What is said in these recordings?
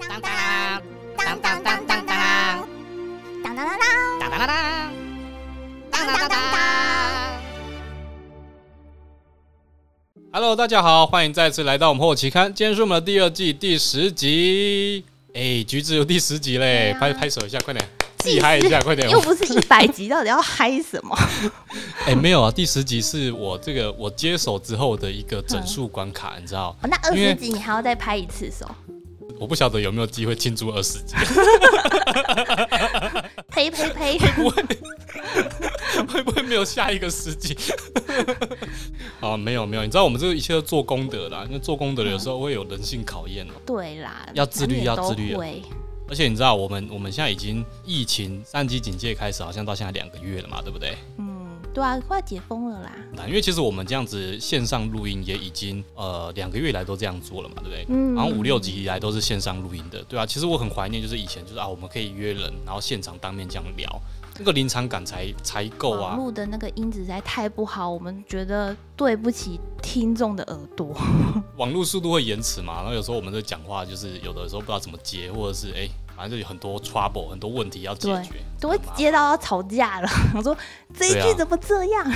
当当当当当当当当当当当当当当当当当当。Hello，大家好，欢迎再次来到我们后期刊，今天是我们的第二季第十集。哎，橘子有第十集嘞，拍拍手一下，快点，自己嗨一下，快点。又不是一百集，到底要嗨什么？哎，没有啊，第十集是我这个我接手之后的一个整数关卡，你知道？那二十集你还要再拍一次手？我不晓得有没有机会庆祝二十集。呸呸呸！会不会会不会没有下一个十集？啊，没有没有，你知道我们这个一切都做功德啦，因为做功德有时候会有人性考验哦。对啦，要自律，要自律。而且你知道，我们我们现在已经疫情三级警戒开始，好像到现在两个月了嘛，对不对？嗯。对啊，快解封了啦！因为其实我们这样子线上录音也已经呃两个月以来都这样做了嘛，对不对？嗯。然后五六集以来都是线上录音的，对啊。其实我很怀念，就是以前就是啊，我们可以约人，然后现场当面这样聊，那个临场感才才够啊。录的那个音质实在太不好，我们觉得对不起听众的耳朵。网络速度会延迟嘛，然后有时候我们在讲话就是有的时候不知道怎么接，或者是哎。反正就有很多 trouble，很多问题要解决，都会接到要吵架了。我说这一句怎么这样？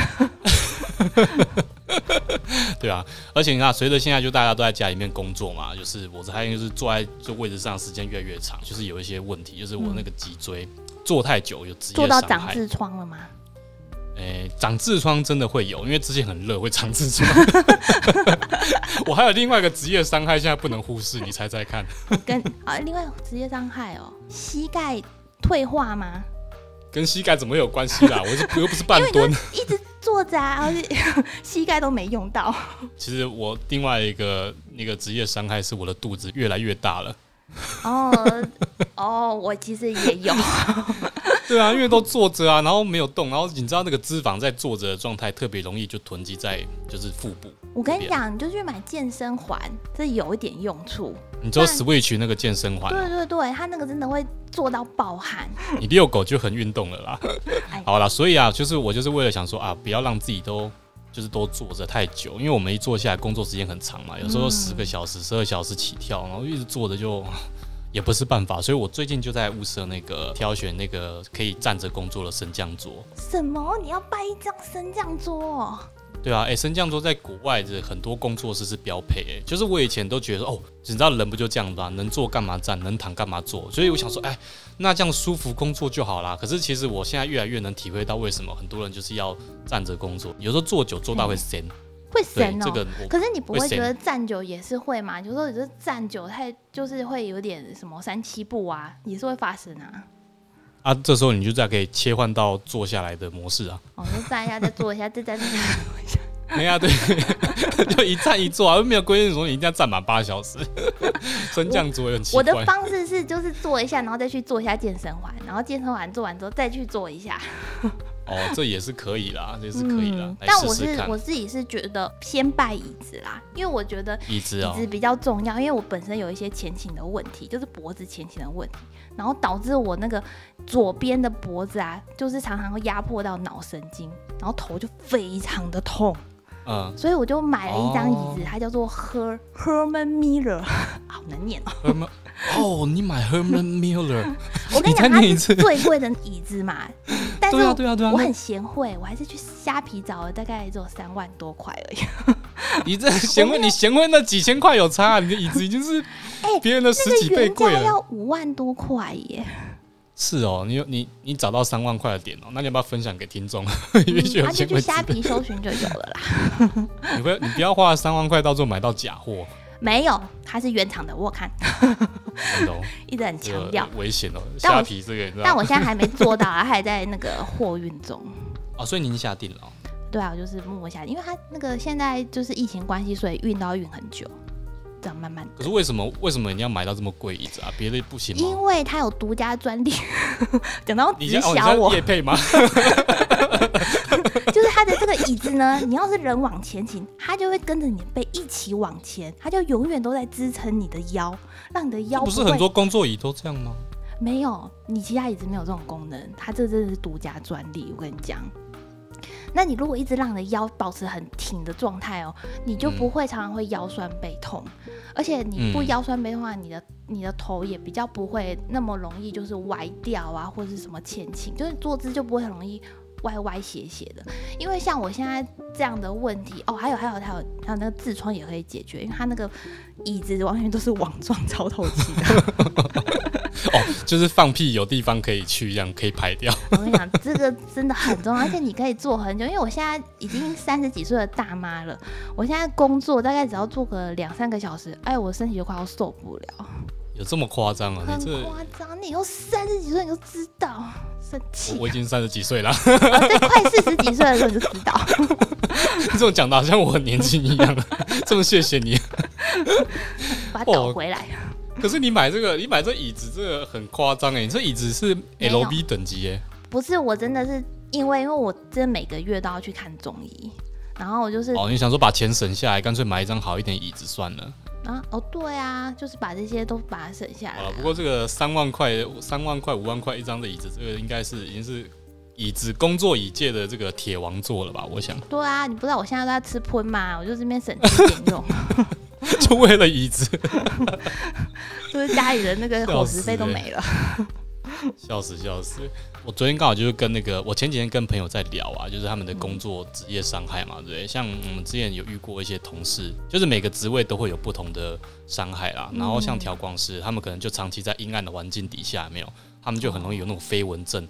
对啊，而且你看，随着现在就大家都在家里面工作嘛，就是我这还就是坐在这位置上时间越来越长，就是有一些问题，就是我那个脊椎坐太久有职业坐到长痔疮了吗？诶，长痔疮真的会有，因为之前很热会长痔疮。我还有另外一个职业伤害，现在不能忽视，你猜猜看？跟啊，另外职业伤害哦，膝盖退化吗？跟膝盖怎么有关系啦？我是又不是半蹲，一直坐着，而且 膝盖都没用到。其实我另外一个那个职业伤害是我的肚子越来越大了。哦 哦，我其实也有。对啊，因为都坐着啊，然后没有动，然后你知道那个脂肪在坐着的状态特别容易就囤积在就是腹部。我跟你讲，你就去买健身环，这有一点用处。你知道 Switch 那个健身环？对对对，它那个真的会做到爆汗。你遛狗就很运动了啦。好了，所以啊，就是我就是为了想说啊，不要让自己都就是都坐着太久，因为我们一坐下来工作时间很长嘛，有时候十个小时、十二小时起跳，然后一直坐着就。也不是办法，所以我最近就在物色那个挑选那个可以站着工作的升降桌。什么？你要办一张升降桌？对啊，哎，升降桌在国外的很多工作室是标配，哎，就是我以前都觉得哦，你知道人不就这样吧，能坐干嘛站，能躺干嘛坐，所以我想说，哎，那这样舒服工作就好啦。可是其实我现在越来越能体会到为什么很多人就是要站着工作，有时候坐久坐到会酸。会神哦，可是你不会觉得站久也是会吗？有时候你是站久太，就是会有点什么三七步啊，也是会发生啊。啊，这时候你就再可以切换到坐下来的模式啊。哦，就站一下，再坐一下，再站一下。没啊，对，就一站一坐啊，没有规定说你一定要站满八小时。升降桌很奇怪。我的方式是就是坐一下，然后再去做一下健身环，然后健身环做完之后再去做一下。哦，这也是可以啦，这是可以啦。但我是我自己是觉得偏拜椅子啦，因为我觉得椅子椅子比较重要，因为我本身有一些前倾的问题，就是脖子前倾的问题，然后导致我那个左边的脖子啊，就是常常会压迫到脑神经，然后头就非常的痛。嗯，所以我就买了一张椅子，它叫做 Her Herman Miller，好难念哦。哦，你买 Herman Miller，我跟你讲，它是最贵的椅子嘛。对啊，对啊，对啊。我很贤惠，我还是去虾皮找了，大概只有三万多块而已。你这贤惠，你贤惠那几千块有差，你的椅子已经是哎别人的十几倍贵了，要五万多块耶。是哦，你有你你找到三万块的点哦，那你要不要分享给听众？那就去虾皮搜寻就有了啦。你不要你不要花三万块，到时候买到假货。没有，它是原厂的，我看。一直很强调危险哦，虾皮这个。但我现在还没做到啊，还在那个货运中。哦，所以您下定了？对啊，我就是默默下，因为它那个现在就是疫情关系，所以运都要运很久。这样慢慢。可是为什么为什么你要买到这么贵椅子啊？别的不行吗？因为它有独家专利。讲到直销我叶配吗？就是它的这个椅子呢，你要是人往前倾，它就会跟着你的背一起往前，它就永远都在支撑你的腰，让你的腰不是很多工作椅都这样吗？没有，你其他椅子没有这种功能，它这真的是独家专利。我跟你讲。那你如果一直让你的腰保持很挺的状态哦，你就不会常常会腰酸背痛，而且你不腰酸背痛的话，你的你的头也比较不会那么容易就是歪掉啊，或者是什么前倾，就是坐姿就不会很容易。歪歪斜斜的，因为像我现在这样的问题哦，还有还有还有还有那个痔疮也可以解决，因为它那个椅子完全都是网状 超透气的。哦，就是放屁有地方可以去，这样可以排掉。我跟你讲，这个真的很重要，而且你可以坐很久，因为我现在已经三十几岁的大妈了，我现在工作大概只要坐个两三个小时，哎，我身体就快要受不了。有这么夸张啊？很夸张，你以后三十几岁你就知道。我已经三十几岁了，在快四十几岁的时候就知道。你 这种讲的好像我很年轻一样，这么谢谢你，把它倒回来。可是你买这个，你买这椅子，这个很夸张哎！你这椅子是 L B 等级哎？不是，我真的是因为因为我真的每个月都要去看中医，然后我就是哦，你想说把钱省下来，干脆买一张好一点椅子算了。啊哦对啊，就是把这些都把它省下来。不过这个三万块、三万块、五万块一张的椅子，这个应该是已经是椅子工作椅界的这个铁王座了吧？我想。对啊，你不知道我现在都在吃喷嘛，我就这边省吃俭用，就为了椅子，就是家里的那个伙食费都没了。笑死笑死！我昨天刚好就是跟那个，我前几天跟朋友在聊啊，就是他们的工作职业伤害嘛，对不对？像我们之前有遇过一些同事，就是每个职位都会有不同的伤害啦。然后像调光师，他们可能就长期在阴暗的环境底下，没有，他们就很容易有那种飞蚊症，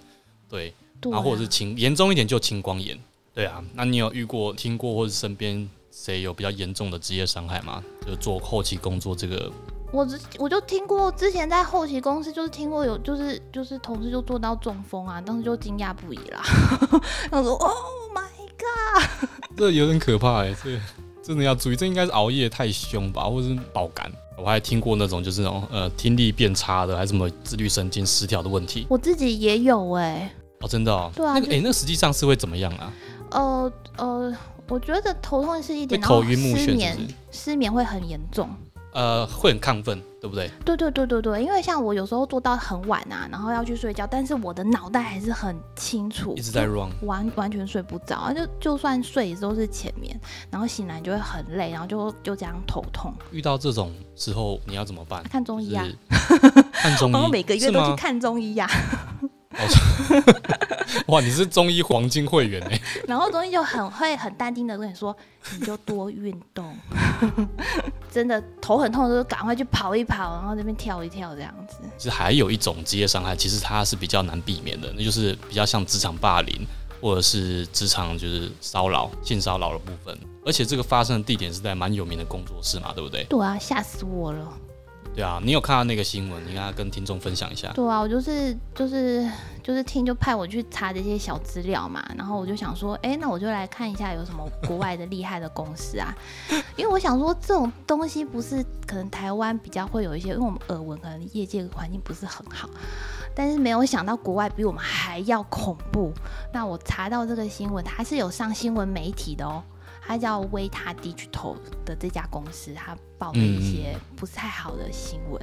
对，然后或者是青严重一点就青光眼，对啊。那你有遇过、听过或者身边谁有比较严重的职业伤害吗？就做后期工作这个。我之我就听过，之前在后期公司就是听过有就是就是同事就做到中风啊，当时就惊讶不已啦。他说：“Oh my god！” 这有点可怕哎，这真的要注意，这应该是熬夜太凶吧，或者是爆肝。我还听过那种就是那种呃听力变差的，还是什么自律神经失调的问题。我自己也有哎。哦，真的哦。对啊。那个哎，那实际上是会怎么样啊？呃呃，我觉得头痛是一点，头晕目眩，失眠失眠会很严重。呃，会很亢奋，对不对？对对对对对，因为像我有时候做到很晚啊，然后要去睡觉，但是我的脑袋还是很清楚，一直在 run，完完全睡不着啊，就就算睡也都是浅眠，然后醒来就会很累，然后就就这样头痛。遇到这种时候你要怎么办？看中医啊，看中医，我每个月都去看中医呀。哇，你是中医黄金会员哎！然后中医就很会很淡定的跟你说，你就多运动，真的头很痛的时候赶快去跑一跑，然后这边跳一跳这样子。其实还有一种职业伤害，其实它是比较难避免的，那就是比较像职场霸凌或者是职场就是骚扰、性骚扰的部分。而且这个发生的地点是在蛮有名的工作室嘛，对不对？对啊，吓死我了。对啊，你有看到那个新闻？你跟跟听众分享一下。对啊，我就是就是就是听就派我去查这些小资料嘛，然后我就想说，哎，那我就来看一下有什么国外的厉害的公司啊，因为我想说这种东西不是可能台湾比较会有一些，因为我们耳闻可能业界环境不是很好，但是没有想到国外比我们还要恐怖。那我查到这个新闻，它是有上新闻媒体的哦。它叫维塔地巨头的这家公司，它报了一些不是太好的新闻。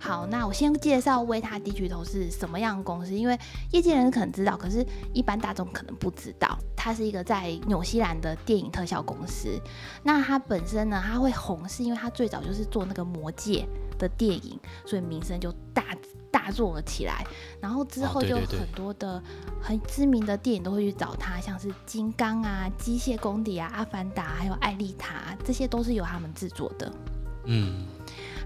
好，那我先介绍维塔地巨头是什么样的公司，因为业界人可能知道，可是一般大众可能不知道。它是一个在纽西兰的电影特效公司。那它本身呢，它会红是因为它最早就是做那个魔戒的电影，所以名声就大。大做了起来，然后之后就很多的很知名的电影都会去找他，像是《金刚》啊、《机械公敌》啊、《阿凡达》还有《艾丽塔》，这些都是由他们制作的。嗯，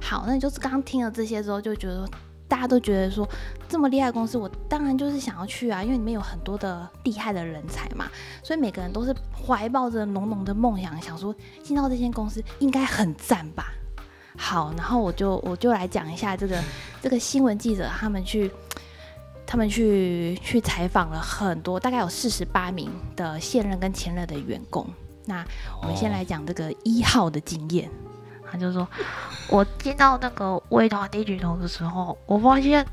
好，那就是刚刚听了这些之后，就觉得大家都觉得说这么厉害的公司，我当然就是想要去啊，因为里面有很多的厉害的人才嘛，所以每个人都是怀抱着浓浓的梦想，想说进到这间公司应该很赞吧。好，然后我就我就来讲一下这个这个新闻记者他们去他们去去采访了很多，大概有四十八名的现任跟前任的员工。那我们先来讲这个一号的经验，他就说，我进到那个微团地巨头的时候，我发现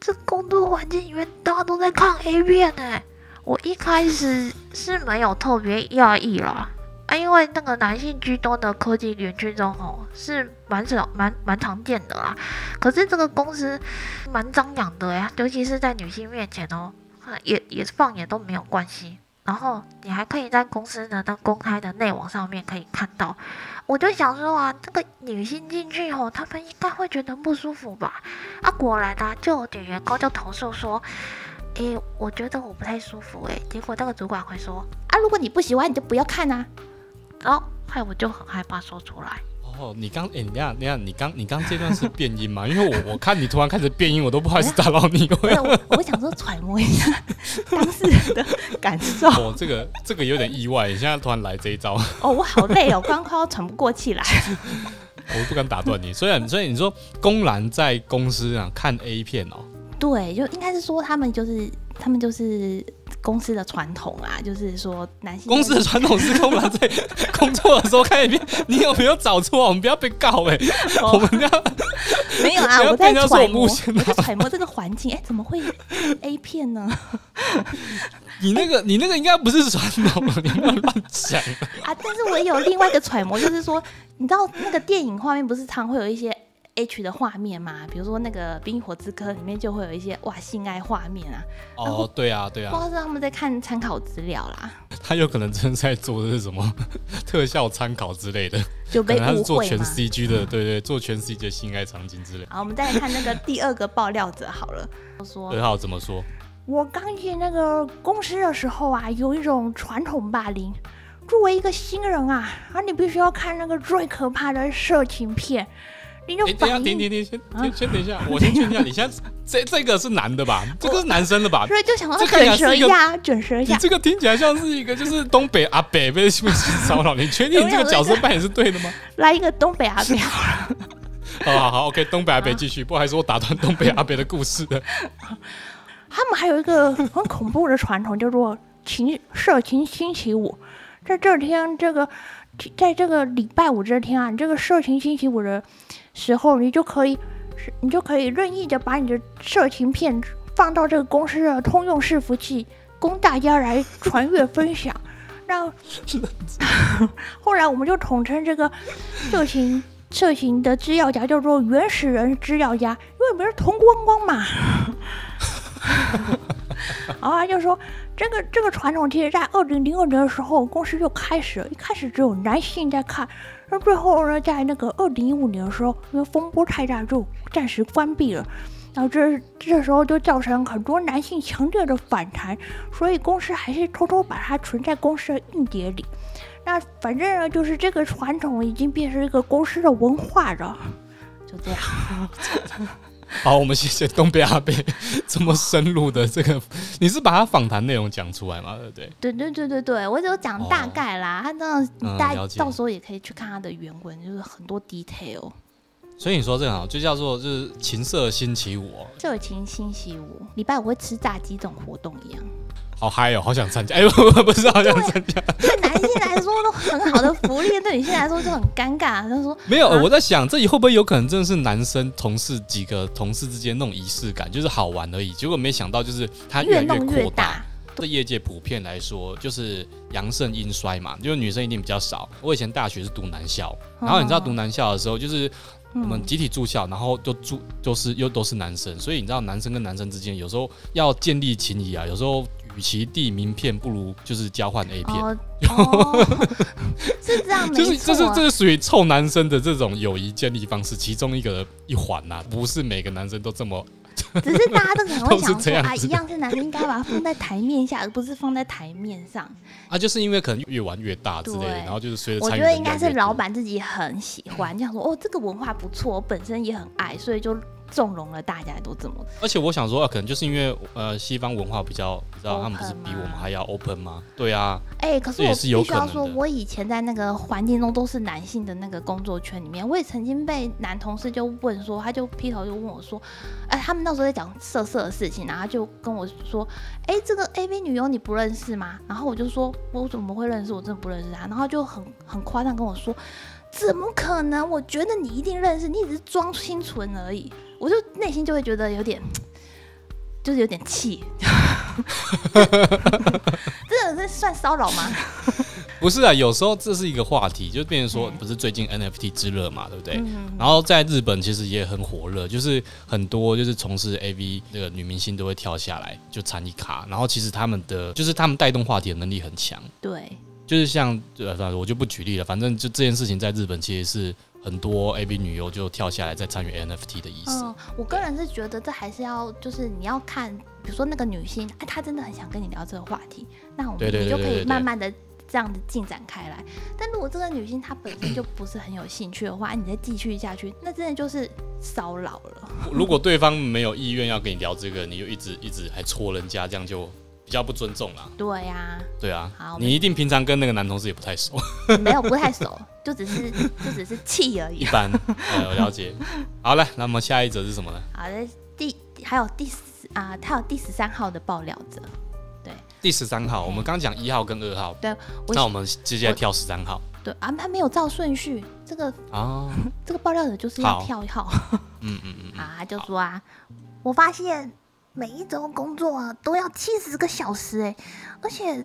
这工作环境里面大家都在看 A 片哎，我一开始是没有特别讶异啦。啊，因为那个男性居多的科技园区中哦，是蛮少、蛮蛮常见的啦。可是这个公司蛮张扬的呀，尤其是在女性面前哦，也也放眼都没有关系。然后你还可以在公司的那公开的内网上面可以看到。我就想说啊，这个女性进去后，他们应该会觉得不舒服吧？啊，果然呢，就有点员工就投诉说，诶，我觉得我不太舒服诶。结果那个主管会说，啊，如果你不喜欢，你就不要看啊。然后害我就很害怕说出来。哦，你刚哎，你看，你看，你刚你刚这段是变音嘛？因为我我看你突然开始变音，我都不好意思打扰你。我我想说揣摩一下当事人的感受。哦，这个这个有点意外，你现在突然来这一招。哦，我好累哦，刚刚快要喘不过气来。我不敢打断你，虽然所以你说公然在公司啊看 A 片哦。对，就应该是说他们就是他们就是公司的传统啊，就是说男性公司的传统是我们在 工作的时候看一遍，你有没有找错？我们不要被告哎，我们要 没有啊，我在揣摩，我在揣摩这个环境，哎，怎么会 A 片呢？你那个你那个应该不是传统，你乱乱讲啊！但是我有另外一个揣摩，就是说，你知道那个电影画面不是常会有一些。H 的画面嘛，比如说那个《冰与火之歌》里面就会有一些哇性爱画面啊。哦，对啊，对啊。不知道是他们在看参考资料啦。他有可能真的在做的是什么特效参考之类的，就被误做全 CG 的，对对，做全 CG 的性爱场景之类。好，我们再来看那个第二个爆料者好了。说二号怎么说？我刚进那个公司的时候啊，有一种传统霸凌。作为一个新人啊，啊，你必须要看那个最可怕的色情片。你等一下，停停停，先先先等一下，我先确定一下，你现在 这这个是男的吧？这个是男生的吧？所以就想要卷舌一下，卷舌一下。你这个听起来像是一个就是东北阿北被性骚扰，你确定这个角色扮演是对的吗？来一个东北阿北好了。好好好，OK，东北阿北继续。不好意思，我打断东北阿北的故事的。他们还有一个很恐怖的传统，叫做情色情星期五，在这天这个。在这个礼拜五这天啊，你这个色情星期五的时候，你就可以，你就可以任意的把你的色情片放到这个公司的通用伺服器，供大家来传阅分享。那后来我们就统称这个色情色情的资料夹叫做原始人资料夹，因为没人同光光嘛。然后他就说。这个这个传统，其实，在二零零二年的时候，公司就开始了。一开始只有男性在看，那最后呢，在那个二零一五年的时候，因为风波太大，就暂时关闭了。然后这这时候就造成很多男性强烈的反弹，所以公司还是偷偷把它存在公司的硬碟里。那反正呢，就是这个传统已经变成一个公司的文化了。就这样。好，我们谢谢东北阿贝 这么深入的这个，你是把他访谈内容讲出来吗？对不对？对对对对对，我只有讲大概啦，他那大家到时候也可以去看他的原文，就是很多 detail。所以你说这个好，就叫做就是情色星期五，色情星期五，礼拜五会吃炸鸡这种活动一样。好嗨哦，好想参加！哎呦，不是好想参加。对男性来说都很好的福利，对女性来说就很尴尬。他说没有，我在想这里会不会有可能真的是男生同事几个同事之间那种仪式感，就是好玩而已。结果没想到就是他越弄越扩大。这业界普遍来说就是阳盛阴衰嘛，就是女生一定比较少。我以前大学是读男校，然后你知道读男校的时候就是。我们集体住校，然后就住就是又都是男生，所以你知道男生跟男生之间有时候要建立情谊啊，有时候与其递名片，不如就是交换 A 片，是这样，就是这是这是属于臭男生的这种友谊建立方式其中一个一环呐，不是每个男生都这么。只是大家都可能会想说啊，一样是男生，应该把它放在台面下，而不是放在台面上。啊，就是因为可能越玩越大之类的，然后就是随着我觉得应该是老板自己很喜欢，这样说哦，这个文化不错，我本身也很爱，所以就。纵容了大家都这么，而且我想说，啊可能就是因为呃西方文化比较，你知道他们不是比我们还要 open 吗？对啊，哎，可是我必须要说，我以前在那个环境中都是男性的那个工作圈里面，我也曾经被男同事就问说，他就劈头就问我说，哎，他们那时候在讲色色的事情，然后就跟我说，哎，这个 A V 女优你不认识吗？然后我就说，我怎么会认识？我真的不认识他。然后就很很夸张跟我说，怎么可能？我觉得你一定认识，你只是装清纯而已。我就内心就会觉得有点，就是有点气，这个是算骚扰吗？不是啊，有时候这是一个话题，就变成说，不是最近 NFT 之热嘛，对不对？嗯然后在日本其实也很火热，就是很多就是从事 AV 那个女明星都会跳下来就参与卡，然后其实他们的就是他们带动话题的能力很强，对，就是像呃，我就不举例了，反正就这件事情在日本其实是很多 AV 女优就跳下来在参与 NFT 的意思。嗯，我个人是觉得这还是要，就是你要看，比如说那个女性，哎，她真的很想跟你聊这个话题，那我们你就可以慢慢的这样子进展开来。但如果这个女性她本身就不是很有兴趣的话，哎你再继续下去，那真的就是骚扰了。如果对方没有意愿要跟你聊这个，你就一直一直还戳人家，这样就比较不尊重啦。对呀、对啊好，你一定平常跟那个男同事也不太熟，没有不太熟，就只是就只是气而已一。般。呃，我了解。好了，那么下一则是什么呢？好的，第还有第十啊，他有第十三号的爆料者，对第十三号，我们刚讲一号跟二号，对我那我们直接跳十三号对啊，他没有照顺序，这个啊。这个爆料者就是要跳一号。嗯嗯嗯，啊，他就说啊，我发现每一周工作啊都要七十个小时哎，而且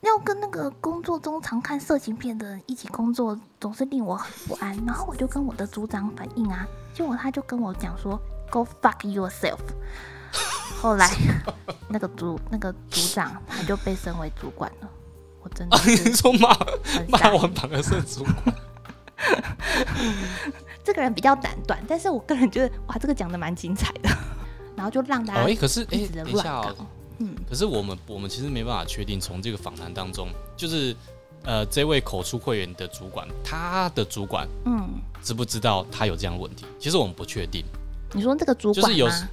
要跟那个工作中常看色情片的人一起工作，总是令我很不安。然后我就跟我的组长反映啊，结果他就跟我讲说，Go fuck yourself。后来那个组那个组长他就被升为主管了，我真的说骂骂很傻眼完反而是主管？这个人比较胆短，但是我个人觉得哇，这个讲的蛮精彩的，然后就让大家，哎，家可是哎，等一下哦，，嗯，可是我们我们其实没办法确定，从这个访谈当中，就是呃，这位口出会员的主管，他的主管嗯，知不知道他有这样的问题？其实我们不确定，你说这个主就是有管吗？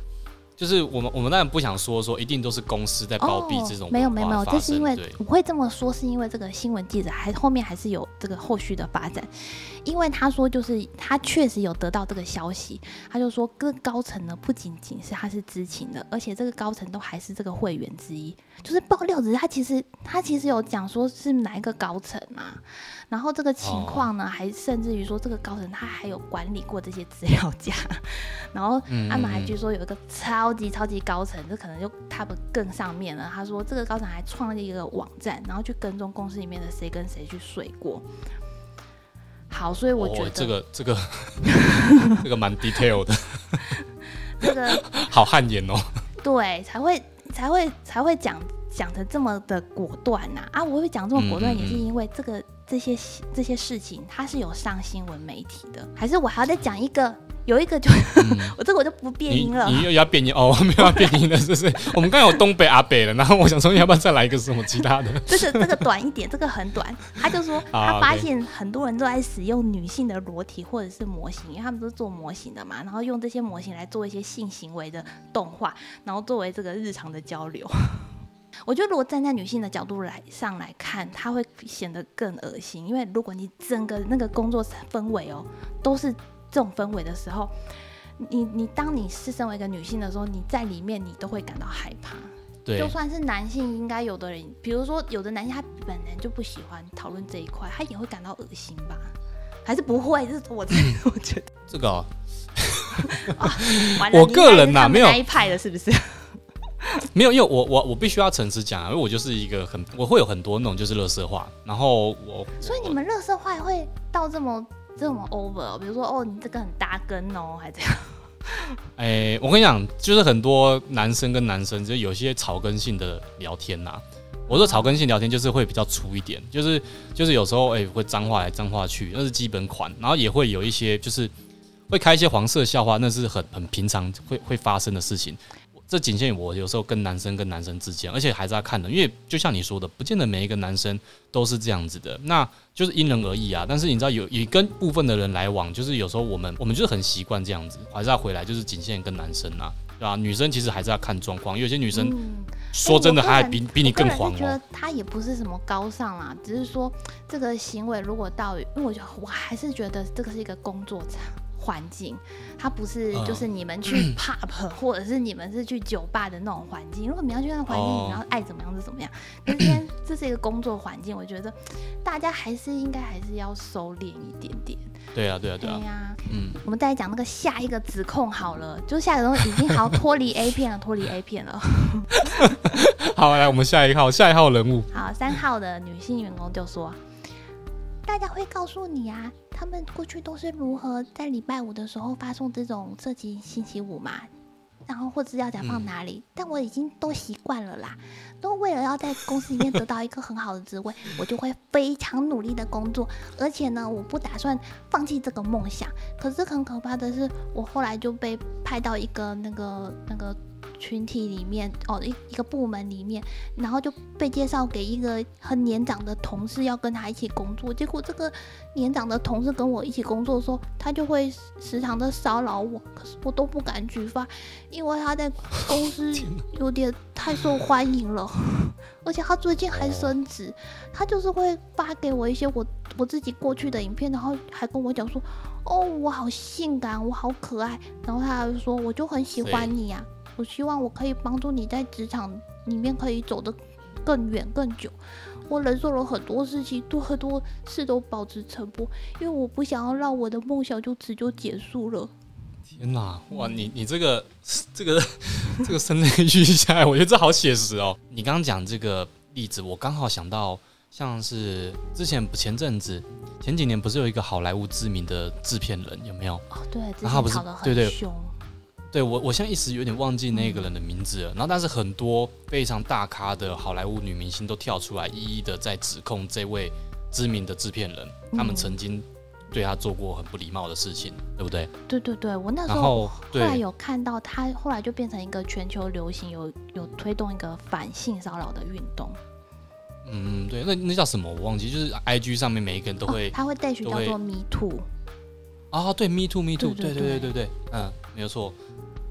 就是我们我们当然不想说说一定都是公司在包庇这种、哦、没有没有没有，这是因为对。我会这么说，是因为这个新闻记者还后面还是有这个后续的发展，因为他说就是他确实有得到这个消息，他就说各高层呢不仅仅是他是知情的，而且这个高层都还是这个会员之一，就是爆料者他其实他其实有讲说是哪一个高层啊，然后这个情况呢，还甚至于说这个高层他还有管理过这些资料夹，然后他们还据说有一个超级超级高层，这可能就他们更上面了。他说这个高层还创立一个网站，然后去跟踪公司里面的谁跟谁去睡过。好，所以我觉得、哦、这个这个 这个蛮 detail 的，这个好汗颜哦。对才会才会才会讲讲的这么的果断呐啊！我会讲这么果断，也是因为这个这些这些事情它是有上新闻媒体的，还是我还要再讲一个？有一个就、我这个我就不变音了。你又要变音哦？没有要变音了，是不是？我们刚刚有东北阿北了，然后我想说要不要再来一个什么其他的？这 个这个短一点，这个很短。他就说啊他发现很多人都在使用女性的裸体或者是模型，因为他们都是做模型的嘛，然后用这些模型来做一些性行为的动画，然后作为这个日常的交流。我觉得，如果站在女性的角度来上来看，她会显得更恶心。因为如果你整个那个工作氛围哦，都是这种氛围的时候，你你当你是身为一个女性的时候，你在里面你都会感到害怕。对就，算是男性，应该有的人，比如说有的男性他本人就不喜欢讨论这一块，他也会感到恶心吧？还是不会？这是我自己 我觉得。这个、我个人呐呐、没有那一派的，是不是？没有，因为我我我必须要诚实讲啊，因为我就是一个很我会有很多那种就是乐色话，然后我所以你们乐色话会到这么这么 over？哦比如说哦，你这个很大根哦，还这样。哎、我跟你讲，就是很多男生跟男生，就有些草根性的聊天呐、我说草根性聊天就是会比较粗一点，就是就是有时候哎、会脏话来脏话去，那是基本款，然后也会有一些就是会开一些黄色笑话，那是很很平常会会发生的事情。这仅限于我有时候跟男生跟男生之间，而且还是要看的，因为就像你说的，不见得每一个男生都是这样子的，那就是因人而异啊。但是你知道有也跟部分的人来往，就是有时候我们我们就是很习惯这样子，还是要回来就是仅限跟男生啊，对吧、女生其实还是要看状况，有些女生嗯，说真的，还比比你更黄觉得。他也不是什么高尚啦，只是说这个行为如果到，因为我觉得我还是觉得这个是一个工作场环境，它不是嗯就是你们去 pub、或者是你们是去酒吧的那种环境。如果你要去那个环境，哦你要爱怎么样就怎么样。可是今天 这是一个工作环境，我觉得大家还是应该还是要收敛一点点。对啊，对啊，对啊，嗯，我们再来讲那个下一个指控好了，就是下一个东西已经好像脱离 A 片了，脱离 A 片了。好，来我们下一号，下一号人物，好，三号的女性员工就说，大家会告诉你啊，他们过去都是如何在礼拜五的时候发送这种色情星期五嘛，然后或者要讲放哪里，但我已经都习惯了啦。都为了要在公司里面得到一个很好的职位，我就会非常努力的工作，而且呢，我不打算放弃这个梦想。可是很可怕的是，我后来就被派到一个那个那个。群体里面哦，一一个部门里面，然后就被介绍给一个很年长的同事，要跟他一起工作。结果这个年长的同事跟我一起工作的时候，他就会时常的骚扰我，可是我都不敢举发，因为他在公司 有点太受欢迎了，而且他最近还升职，他就是会发给我一些我我自己过去的影片，然后还跟我讲说，哦，我好性感，我好可爱，然后他还说，我就很喜欢你呀。我希望我可以帮助你在职场里面可以走得更远更久。我忍受了很多事情，多很多事都保持沉默，因为我不想要让我的梦想就此就结束了。天哪，哇，你你这个这个 这个声泪俱下来，我觉得这好写实哦。你刚刚讲这个例子，我刚好想到，像是之前前阵子前几年不是有一个好莱坞知名的制片人，有没有？哦，对，然后不是对对。对我，我现在一时有点忘记那个人的名字了。然后，但是很多非常大咖的好莱坞女明星都跳出来，一一的在指控这位知名的制片人，他们曾经对他做过很不礼貌的事情，对不对？对对对，我那时候后来有看到他，后来就变成一个全球流行，有有推动一个反性骚扰的运动。嗯，对，那那叫什么？我忘记，就是 I G 上面每一个人都会，他会带去叫做 Me Too。哦，对，Me Too，Me Too，对对对对对，嗯，没有错。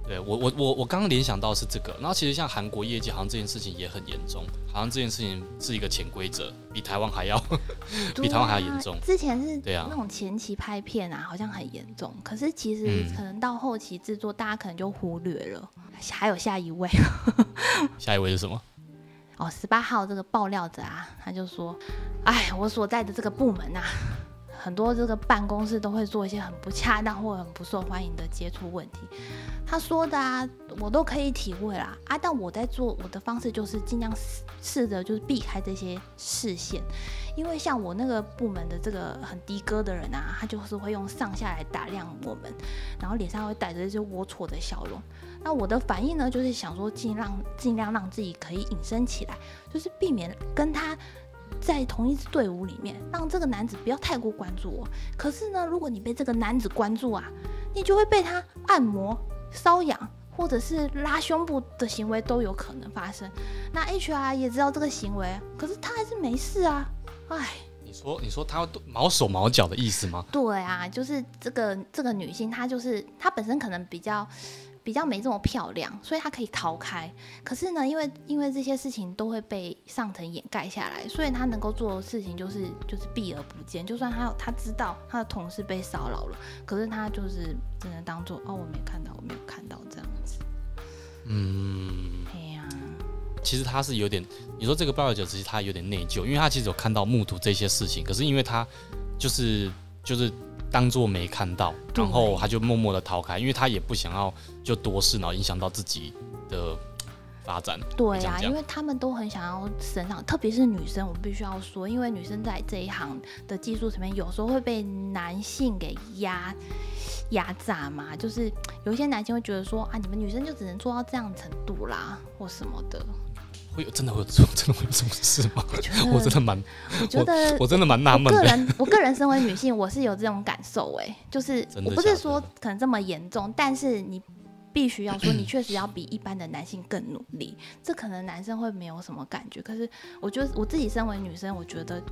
对我我我我刚刚联想到是这个，然后其实像韩国业界好像这件事情也很严重，好像这件事情是一个潜规则，比台湾还要 比台湾还要严重。之前是对啊，那种前期拍片啊，好像很严重，可是其实可能到后期制作，大家可能就忽略了。还有下一位，下一位是什么？哦，十八号这个爆料者啊，他就说：“哎，我所在的这个部门啊。”很多这个办公室都会做一些很不恰当或很不受欢迎的接触问题。他说的啊，我都可以体会啦啊，但我在做我的方式就是尽量试着就是避开这些视线，因为像我那个部门的这个很的哥的人啊，他就是会用上下来打量我们，然后脸上会带着一些龌龊的笑容。那我的反应呢，就是想说尽量尽量让自己可以隐身起来，就是避免跟他。在同一支队伍里面，让这个男子不要太过关注我。可是呢，如果你被这个男子关注啊，你就会被他按摩、瘙痒，或者是拉胸部的行为都有可能发生。那 HR 也知道这个行为，可是他还是没事啊。哎，你说，你说他毛手毛脚的意思吗？对啊，就是这个这个女性，她就是她本身可能比较。比较没这么漂亮，所以他可以逃开。可是呢，因为因为这些事情都会被上层掩盖下来，所以他能够做的事情就是就是避而不见。就算他他知道他的同事被骚扰了，可是他就是只能当做哦我没看到，我没有看到这样子。嗯，对呀。其实他是有点，你说这个八二九其实他有点内疚，因为他其实有看到目睹这些事情，可是因为他就是就是。当做没看到，然后他就默默的逃开，因为他也不想要就多事，然后影响到自己的发展。对呀，因为他们都很想要升上，特别是女生，我必须要说，因为女生在这一行的技术层面，有时候会被男性给压压榨嘛。就是有一些男性会觉得说啊，你们女生就只能做到这样程度啦，或什么的。会有真的会有这种真的会有这种事吗？我真的蛮，我觉得我真的蛮纳闷。个人我个人身为女性，我是有这种感受哎，就是我不是说可能这么严重，但是你必须要 说，你确实要比一般的男性更努力。这可能男生会没有什么感觉，可是我觉得我自己身为女生，我觉得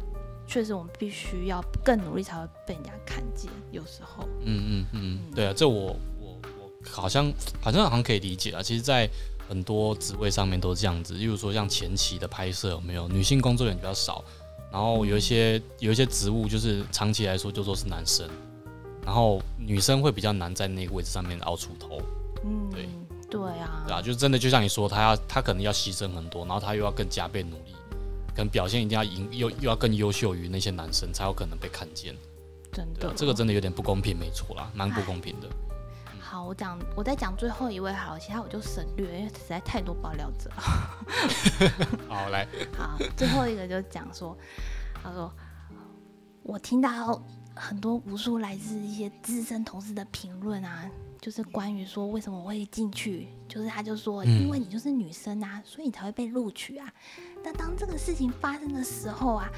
确实我们必须要更努力才会被人家看见。有时候，嗯嗯嗯，对啊，这我我我好像好像好像可以理解啊。其实，在很多职位上面都是这样子，例如说像前期的拍摄，有没有女性工作人员比较少，然后有一些有一些职务就是长期来说就说是男生，然后女生会比较难在那个位置上面熬出头。嗯，对对啊，对啊，就是真的就像你说，她要她可能要牺牲很多，然后她又要更加倍努力，可能表现一定要赢，又又要更优秀于那些男生，才有可能被看见。真的，这个真的有点不公平，没错啦，蛮不公平的。好，我讲，我在讲最后一位好，其他我就省略，因为实在太多爆料者。好，来，好，最后一个就讲说，他说我听到很多无数来自一些资深同事的评论啊，就是关于说为什么我会进去，就是他就说，因为你就是女生啊，所以你才会被录取啊。那当这个事情发生的时候啊，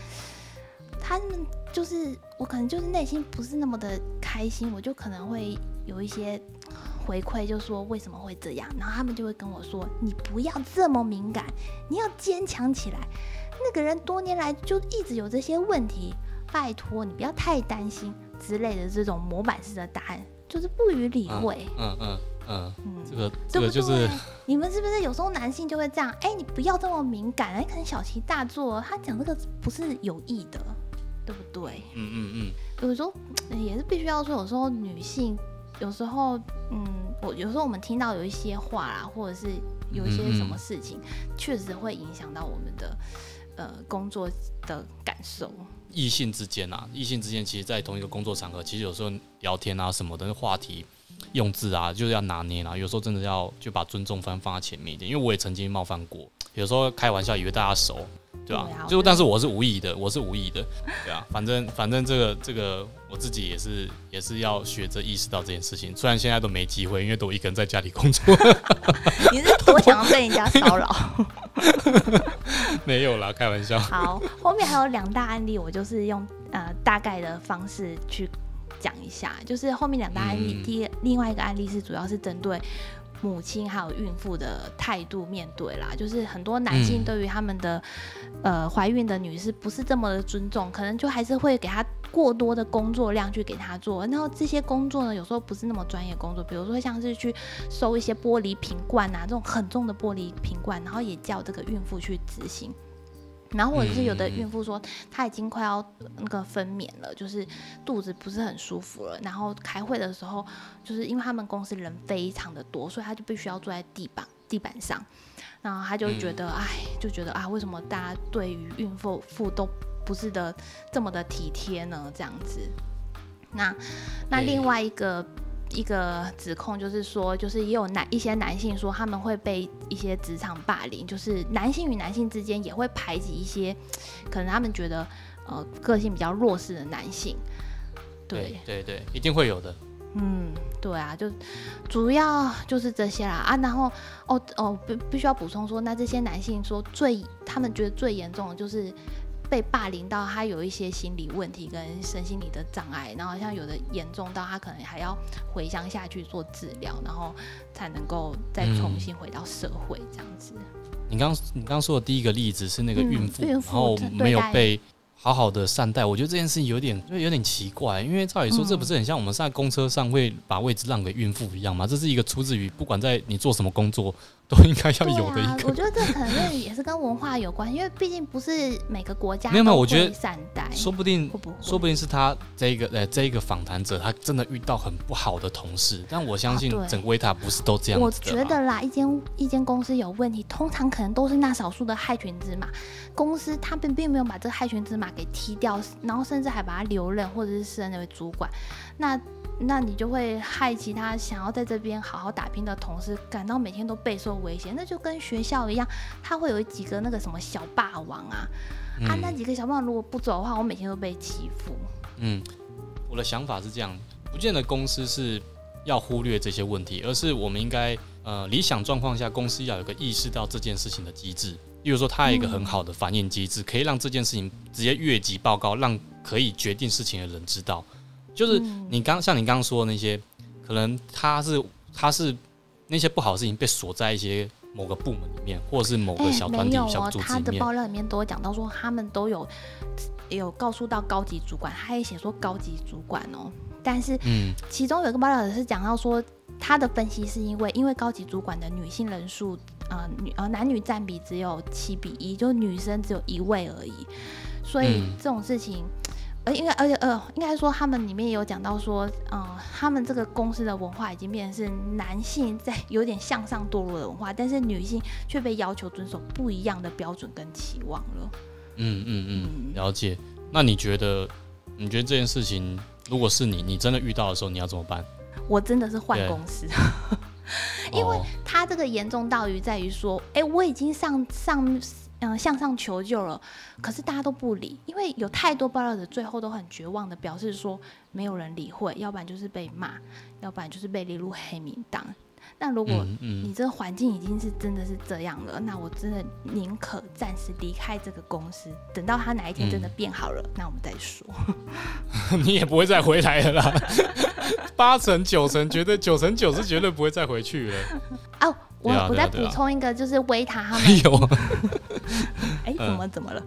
他们就是我可能就是内心不是那么的开心，我就可能会有一些回馈，就说为什么会这样，然后他们就会跟我说，你不要这么敏感，你要坚强起来。那个人多年来就一直有这些问题，拜托你不要太担心之类的这种模板式的答案，就是不予理会。嗯嗯嗯嗯，这个这个就是你们是不是有时候男性就会这样？哎，你不要这么敏感，哎，可能小题大做。他讲这个不是有意的，对不对？嗯嗯嗯。有时候也是必须要说，有时候女性有时候嗯，我有时候我们听到有一些话啦，或者是有一些什么事情，确实会影响到我们的。呃，工作的感受，异性之间啊，异性之间，其实，在同一个工作场合，其实有时候聊天啊什么的话题，用字啊，就是要拿捏啦。有时候真的要就把尊重放放在前面一点，因为我也曾经冒犯过，有时候开玩笑以为大家熟，对吧？就但是我是无意的，我是无意的，对啊。反正反正这个这个，我自己也是也是要学着意识到这件事情。虽然现在都没机会，因为都一个人在家里工作。你是多想要被人家骚扰？没有啦，开玩笑。好，后面还有两大案例，我就是用呃大概的方式去讲一下。就是后面两大案例，第另外一个案例是主要是针对母亲还有孕妇的态度面对啦。就是很多男性对于他们的呃怀孕的女士不是这么的尊重，可能就还是会给她。过多的工作量去给她做，然后这些工作呢，有时候不是那么专业工作，比如说像是去收一些玻璃瓶罐啊，这种很重的玻璃瓶罐，然后也叫这个孕妇去执行。然后或者是有的孕妇说，她已经快要那个分娩了，就是肚子不是很舒服了。然后开会的时候，就是因为他们公司人非常的多，所以她就必须要坐在地板地板上，然后她就觉得，哎，就觉得啊，为什么大家对于孕妇妇都不是的这么的体贴呢，这样子。那那另外一个一个指控就是说，就是也有男一些男性说他们会被一些职场霸凌，就是男性与男性之间也会排挤一些可能他们觉得呃个性比较弱势的男性。对对对，一定会有的。嗯，对啊，就主要就是这些啦啊。然后哦哦，必必须要补充说，那这些男性说最他们觉得最严重的就是。被霸凌到他有一些心理问题跟身心理的障碍，然后像有的严重到他可能还要回乡下去做治疗，然后才能够再重新回到社会这样子。你刚你刚刚说的第一个例子是那个孕妇，然后没有被。好好的善待，我觉得这件事情有点就有点奇怪，因为照理说这不是很像我们在公车上会把位置让给孕妇一样吗？这是一个出自于不管在你做什么工作都应该要有的一个。我觉得这可能也是跟文化有关，因为毕竟不是每个国家没有没有，我觉得善待，说不定说不定是他这一个呃这一个访谈者他真的遇到很不好的同事，但我相信整个维塔不是都这样。我觉得啦，一间一间公司有问题，通常可能都是那少数的害群之马。公司他并并没有把这个害群之马给踢掉，然后甚至还把他留任或者是升为主管，那那你就会害其他想要在这边好好打拼的同事感到每天都备受威胁。那就跟学校一样，他会有几个那个什么小霸王啊，啊那几个小霸王如果不走的话，我每天都被欺负。嗯，我的想法是这样，不见得公司是要忽略这些问题，而是我们应该呃理想状况下，公司要有个意识到这件事情的机制。例如说，他有一个很好的反应机制，可以让这件事情直接越级报告，让可以决定事情的人知道。就是你刚像你刚刚说的那些，可能他是他是那些不好的事情被锁在一些某个部门里面，或者是某个小团体、小组织里面。他的爆料里面都有讲到说，他们都有有告诉到高级主管，他也写说高级主管哦。但是，嗯，其中有一个爆料者是讲到说，他的分析是因为因为高级主管的女性人数。呃，女呃男女占比只有七比一，就女生只有一位而已，所以这种事情，呃，应该而且呃，应该说他们里面也有讲到说，嗯，他们这个公司的文化已经变成是男性在有点向上堕落的文化，但是女性却被要求遵守不一样的标准跟期望了。嗯嗯嗯，了解。那你觉得，你觉得这件事情，如果是你，你真的遇到的时候，你要怎么办？我真的是换公司。因为他这个严重到于在于说，哎，我已经上上嗯、向上求救了，可是大家都不理，因为有太多爆料者最后都很绝望的表示说没有人理会，要不然就是被骂，要不然就是被列入黑名单。那如果你这个环境已经是真的是这样了，那我真的宁可暂时离开这个公司，等到他哪一天真的嗯变好了，那我们再说。你也不会再回来了啦。八成九成，绝对九成九是绝对不会再回去了。哦，我、我再补充一个，就是维塔他们，哎呦，哎、怎嗯么怎么了？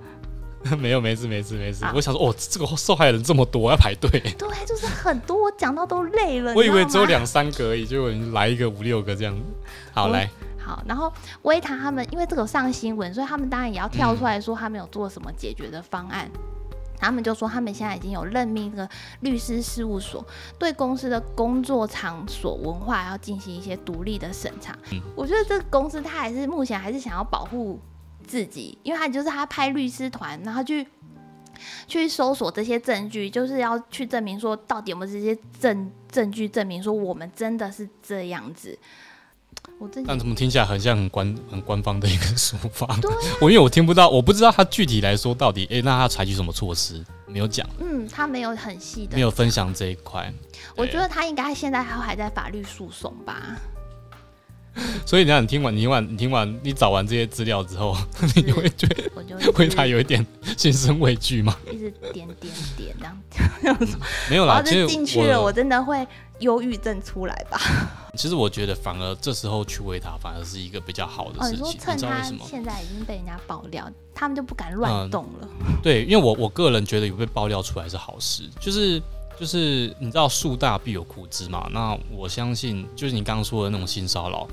没有，没事没事没事。我想说，哦，这个受害人这么多，要排队。对，就是很多，我讲到都累了。我以为只有两三个而已，结果来一个五六个这样。好，我来，好，然后维塔他们因为这个上新闻，所以他们当然也要跳出来说他们有做什么解决的方案。他们就说他们现在已经有任命一个律师事务所，对公司的工作场所文化要进行一些独立的审查。嗯我觉得这个公司它还是目前还是想要保护自己，因为他就是他派律师团，然后去去搜索这些证据，就是要去证明说到底有没有这些证证据证明说我们真的是这样子。我自己但怎么听起来很像很官很官方的一个 说法？对啊我因为我听不到，我不知道他具体来说到底，哎，那他采取什么措施？没有讲，嗯，他没有很细的，没有分享这一块。我觉得他应该现在还还在法律诉讼吧。所以你看，你听完，你听完，你听完，你找完这些资料之后，你会觉得我就会他有一点心生畏惧吗？一直点点点这样子，没有啦，其实进去了，我真的会忧郁症出来吧？其实我觉得反而这时候去喂他反而是一个比较好的，事情，你说趁他？现在已经被人家爆料，他们就不敢乱动了。对，因为我我个人觉得有被爆料出来是好事，就是就是你知道树大必有枯枝嘛，那我相信就是你刚刚说的那种性骚扰，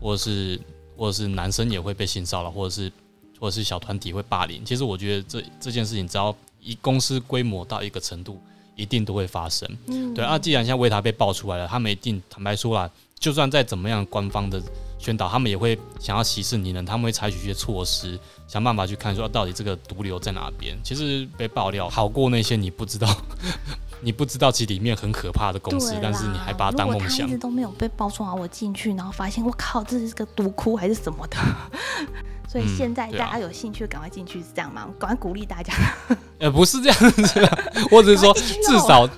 或者是或者是男生也会被性骚扰，或者是或者是小团体会霸凌，其实我觉得这这件事情只要一公司规模到一个程度，一定都会发生。嗯，对啊，既然现在维塔被爆出来了，他们一定坦白说了，就算再怎么样官方的宣导，他们也会想要息事宁人，他们会采取一些措施，想办法去看说到底这个毒瘤在哪边。其实被爆料好过那些你不知道，你不知道其实里面很可怕的公司，但是你还把它当梦想一直。都没有被包装好，我进去然后发现我靠，这是个毒窟还是什么的。所以嗯现在大家有兴趣赶快进去，是这样吗？我赶快鼓励大家。呃，不是这样子啊，我只是说 至哦少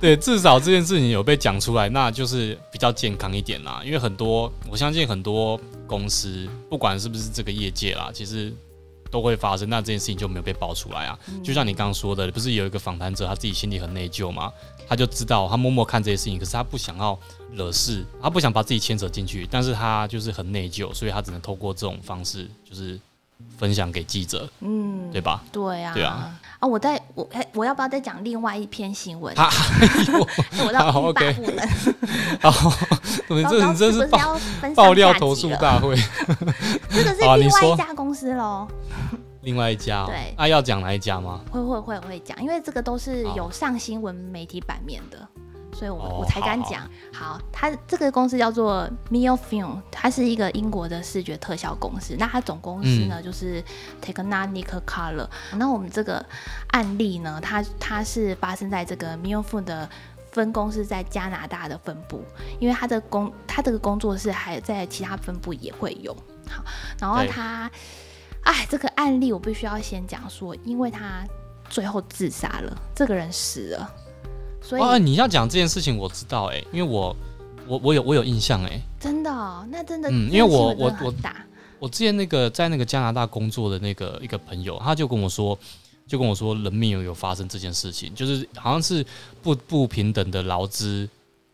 对至少这件事情有被讲出来，那就是比较健康一点啦。因为很多我相信很多公司，不管是不是这个业界啦，其实都会发生，那这件事情就没有被爆出来啊。嗯就像你刚刚说的，不是有一个访谈者他自己心里很内疚吗？他就知道他默默看这些事情，可是他不想要惹事，他不想把自己牵扯进去，但是他就是很内疚，所以他只能透过这种方式，就是分享给记者，嗯，对吧？对啊，对啊。啊，我在我哎，我要不要再讲另外一篇新闻？啊 哎我到好欲罢 OK 不能。哦，你这你真是爆爆料投诉？大会，这个是另外一家公司喽，另外一家、哦，对那、要讲哪一家吗？会会会会讲，因为这个都是有上新闻媒体版面的。所以我、哦我才敢好好讲。好，它这个公司叫做 Mio Film，它是一个英国的视觉特效公司。那它总公司呢、嗯就是 Technic Color。那我们这个案例呢，它它是发生在这个 Mio Film 的分公司在加拿大的分部，因为它的工它这个工作室还在其他分部也会有。好，然后对它，哎，这个案例我必须要先讲说，因为他最后自杀了，这个人死了，所以、啊，你要讲这件事情，我知道哎、因为我我我有我有印象哎、真的哦、那真的，嗯因为我我很大，我之前那个在那个加拿大工作的那个一个朋友，他就跟我说，就跟我说人命有有发生这件事情，就是好像是不不平等的劳资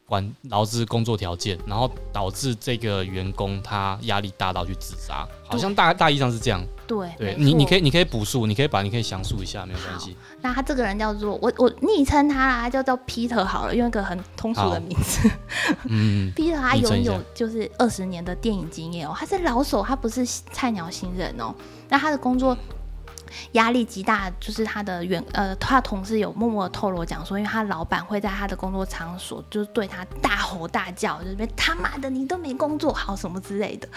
关劳资工作条件，然后导致这个员工他压力大到去自杀，好像大大意上是这样。对，对你你可以你可以补述，你可以把你可以详述一下，没有关系。那他这个人叫做我我昵称他啦，他叫做 Peter 好了，用一个很通俗的名字。嗯，Peter 他拥有就是二十年的电影经验哦，他是老手，他不是菜鸟新人哦。那他的工作压力极大，就是他的员呃，他同事有默默地透露讲说，因为他老板会在他的工作场所就是对他大吼大叫，就是别他妈的你都没工作好什么之类的。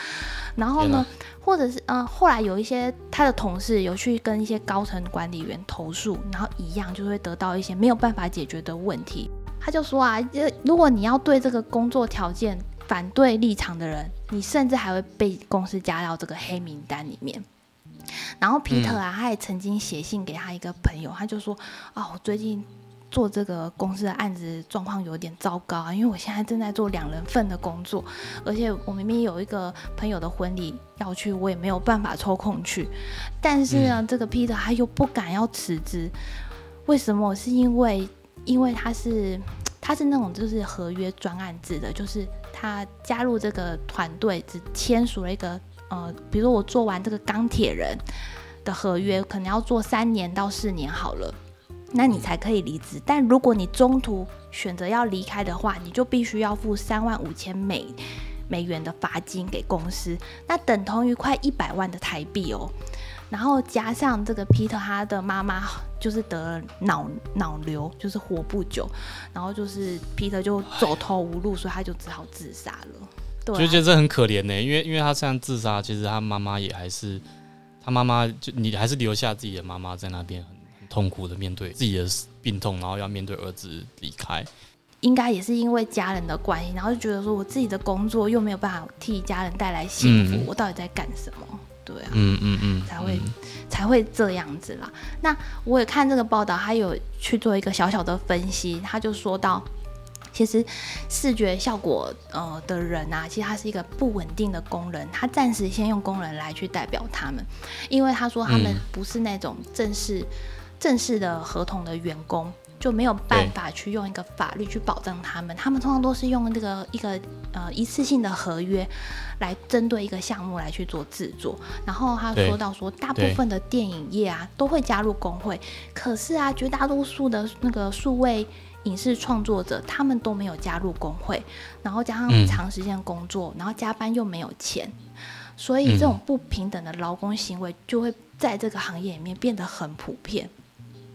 然后呢，或者是呃，后来有一些他的同事有去跟一些高层管理员投诉，然后一样就会得到一些没有办法解决的问题。他就说啊，呃如果你要对这个工作条件反对立场的人，你甚至还会被公司加到这个黑名单里面。然后皮特啊，他也曾经写信给他一个朋友，他就说：“哦，我最近做这个公司的案子状况有点糟糕啊，因为我现在正在做两人份的工作，而且我明明有一个朋友的婚礼要去，我也没有办法抽空去。但是呢，这个皮特他又不敢要辞职，为什么？是因为因为他是他是那种就是合约专案制的，就是他加入这个团队只签署了一个。”呃，比如说我做完这个钢铁人的合约，可能要做三年到四年好了，那你才可以离职。但如果你中途选择要离开的话，你就必须要付三万五千美美元的罚金给公司，那等同于快一百万的台币哦。然后加上这个彼得他的妈妈就是得了脑脑瘤，就是活不久，然后就是彼得就走投无路，所以他就只好自杀了。就觉得这很可怜呢，因为因为他这样自杀，其实他妈妈也还是他妈妈，就你还是留下自己的妈妈在那边很很痛苦的面对自己的病痛，然后要面对儿子离开，应该也是因为家人的关系，然后就觉得说我自己的工作又没有办法替家人带来幸福，我到底在干什么？对啊，嗯嗯嗯，才会才会这样子啦。那我也看这个报道，他有去做一个小小的分析，他就说到。其实视觉效果呃的人啊，其实他是一个不稳定的工人，他暂时先用工人来去代表他们，因为他说他们不是那种正式正式的合同的员工，就没有办法去用一个法律去保障他们，他们通常都是用这个一个呃一次性的合约来针对一个项目来去做制作。然后他说到说，大部分的电影业啊都会加入工会，可是啊绝大多数的那个数位。影视创作者他们都没有加入工会，然后加上长时间工作，然后加班又没有钱，所以这种不平等的劳工行为就会在这个行业里面变得很普遍。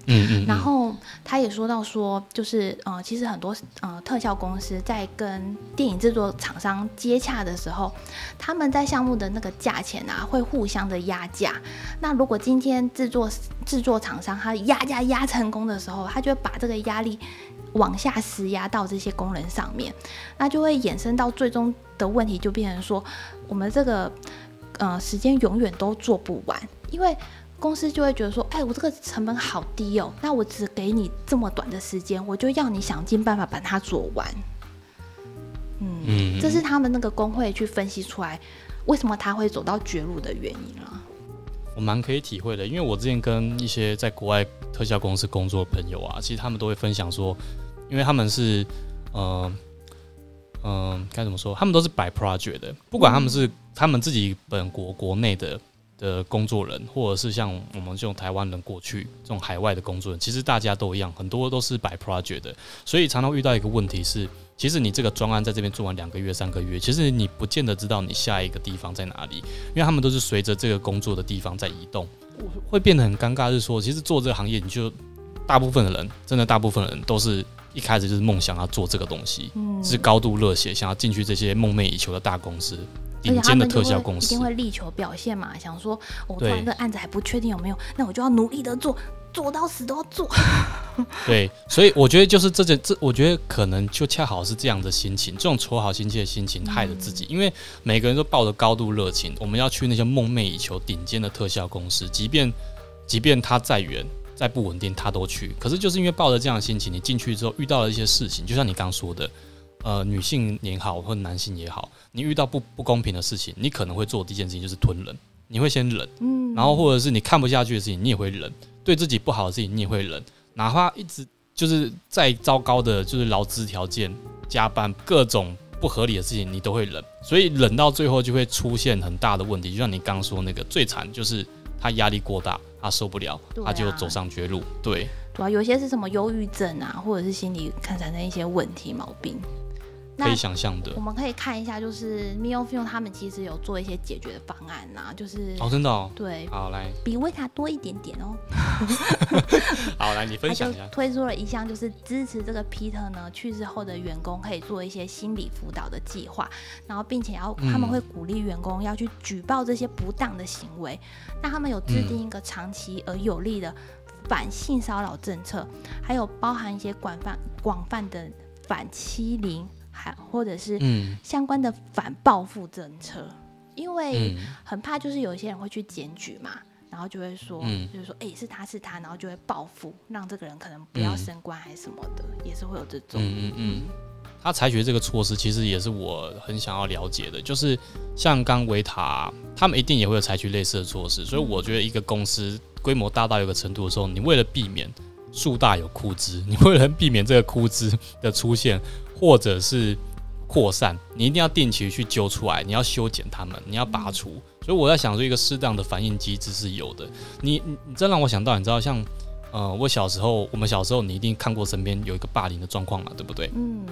嗯嗯。然后他也说到说，就是呃，其实很多呃特效公司在跟电影制作厂商接洽的时候，他们在项目的那个价钱啊会互相的压价。那如果今天制作制作厂商他压价压成功的时候，他就会把这个压力。往下施压到这些工人上面，那就会衍生到最终的问题，就变成说，我们这个呃时间永远都做不完，因为公司就会觉得说，哎，我这个成本好低哦，那我只给你这么短的时间，我就要你想尽办法把它做完。嗯，这是他们那个工会去分析出来，为什么他会走到绝路的原因了。我蛮可以体会的，因为我之前跟一些在国外特效公司工作的朋友啊，其实他们都会分享说。因为他们是，呃，嗯，该怎么说？他们都是摆 project 的，不管他们是他们自己本国国内的的工作人，或者是像我们这种台湾人过去这种海外的工作人，其实大家都一样，很多都是摆 project 的。所以常常遇到一个问题是，其实你这个专案在这边做完两个月、三个月，其实你不见得知道你下一个地方在哪里，因为他们都是随着这个工作的地方在移动，会变得很尴尬。是说，其实做这个行业，你就大部分的人，真的大部分人都是。一开始就是梦想要做这个东西，是高度热血，想要进去这些梦寐以求的大公司，顶尖的特效公司，一定会力求表现嘛。想说，我做完这案子还不确定有没有，那我就要努力的做，做到死都要做。对，所以我觉得就是这件，这我觉得可能就恰好是这样的心情，这种求好心切的心情害了自己，因为每个人都抱着高度热情，我们要去那些梦寐以求顶尖的特效公司，即便即便它再远。再不稳定，他都去。可是就是因为抱着这样的心情，你进去之后遇到了一些事情，就像你刚说的，呃，女性也好，或男性也好，你遇到不不公平的事情，你可能会做第一件事情就是吞忍，你会先忍，嗯，然后或者是你看不下去的事情，你也会忍，对自己不好的事情你也会忍，哪怕一直就是再糟糕的，就是劳资条件、加班各种不合理的事情，你都会忍。所以忍到最后就会出现很大的问题，就像你刚说那个最惨就是他压力过大。他受不了，他就走上绝路。对，对啊，有些是什么忧郁症啊，或者是心理产生一些问题毛病。可以想象的，我们可以看一下，就是 Miofilm 他们其实有做一些解决的方案呐，就是哦，真的哦，对，好来，比威卡多一点点哦。好来，你分享一下，推出了一项就是支持这个 Peter 呢去世后的员工可以做一些心理辅导的计划，然后并且要他们会鼓励员工要去举报这些不当的行为，那他们有制定一个长期而有力的反性骚扰政策，还有包含一些广泛广泛的反欺凌。还或者是相关的反报复政策，因为很怕就是有一些人会去检举嘛，然后就会说，嗯。就是说，哎、是他是他，然后就会报复，让这个人可能不要嗯。升官还是什么的，也是会有这种。嗯嗯嗯，他采取这个措施，其实也是我很想要了解的，就是像刚维塔，他们一定也会有采取类似的措施，所以我觉得一个公司规模大到一个程度的时候，你为了避免树大有枯枝，你为了避免这个枯枝的出现，或者是扩散，你一定要定期去揪出来，你要修剪它们，你要拔除。所以我在想说，一个适当的反应机制是有的。你你你这让我想到，你知道像。呃，我小时候，我们小时候，你一定看过身边有一个霸凌的状况嘛，对不对？嗯，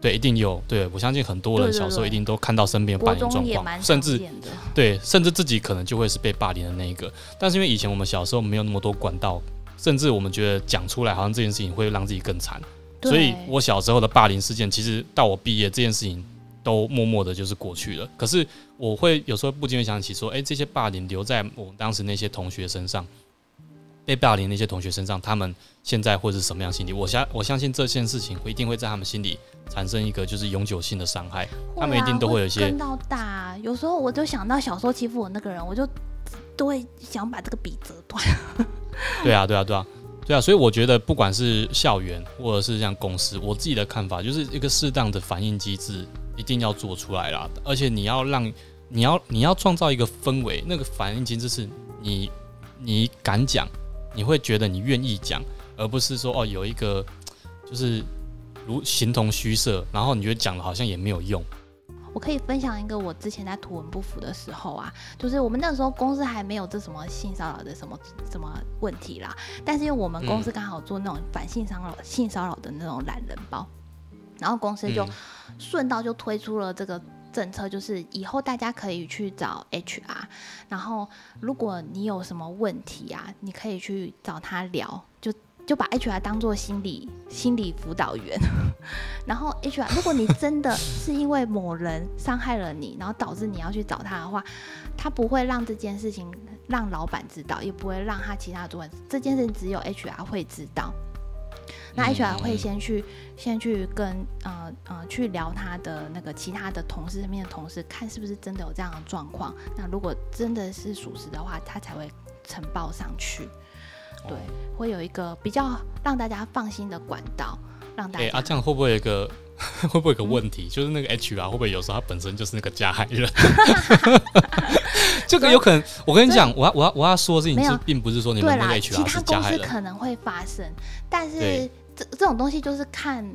对，一定有。对我相信很多人小时候一定都看到身边有霸凌状况，甚至。对，甚至自己可能就会是被霸凌的那一个。但是因为以前我们小时候没有那么多管道，甚至我们觉得讲出来好像这件事情会让自己更惨，所以我小时候的霸凌事件，其实到我毕业这件事情都默默的就是过去了。可是我会有时候不禁会想起说，哎、这些霸凌留在我当时那些同学身上。被霸凌那些同学身上，他们现在会是什么样心理？我相我相信这件事情会一定会在他们心里产生一个就是永久性的伤害。他们一定都会有一些跟到大啊、有时候我就想到小时候欺负我那个人，我就都会想把这个笔折断。对啊，对啊，对啊，对啊，所以我觉得不管是校园或者是像公司，我自己的看法就是一个适当的反应机制一定要做出来啦，而且你要让你要你要创造一个氛围，那个反应机制是你你敢讲，你会觉得你愿意讲，而不是说哦有一个就是如形同虚设，然后你觉得讲了好像也没有用。我可以分享一个我之前在图文不符的时候啊，就是我们那时候公司还没有这什么性骚扰的什么什么问题啦，但是因为我们公司刚好做那种反性骚扰、性骚扰的那种懒人包，然后公司就嗯。顺道就推出了这个政策，就是以后大家可以去找 HR，然后如果你有什么问题啊，你可以去找他聊，就就把 HR 当做心理心理辅导员。然后 HR，如果你真的是因为某人伤害了你，然后导致你要去找他的话，他不会让这件事情让老板知道，也不会让他其他主管，这件事情只有 HR 会知道。那嗯 HR 会嗯先去先去跟呃呃去聊他的那个其他的同事身边的同事，看是不是真的有这样的状况。那如果真的是属实的话，他才会呈报上去。对，会有一个比较让大家放心的管道，让大哎、家、啊，这样会不会有一个 会不会有个问题？就是那个 HR 会不会有时候他本身就是那个加害人？这个有可能，我跟你讲，我要我要我要说的事情是，并不是说你，们那个 HR 他是加害人，公司可能会发生，但是这这种东西就是看，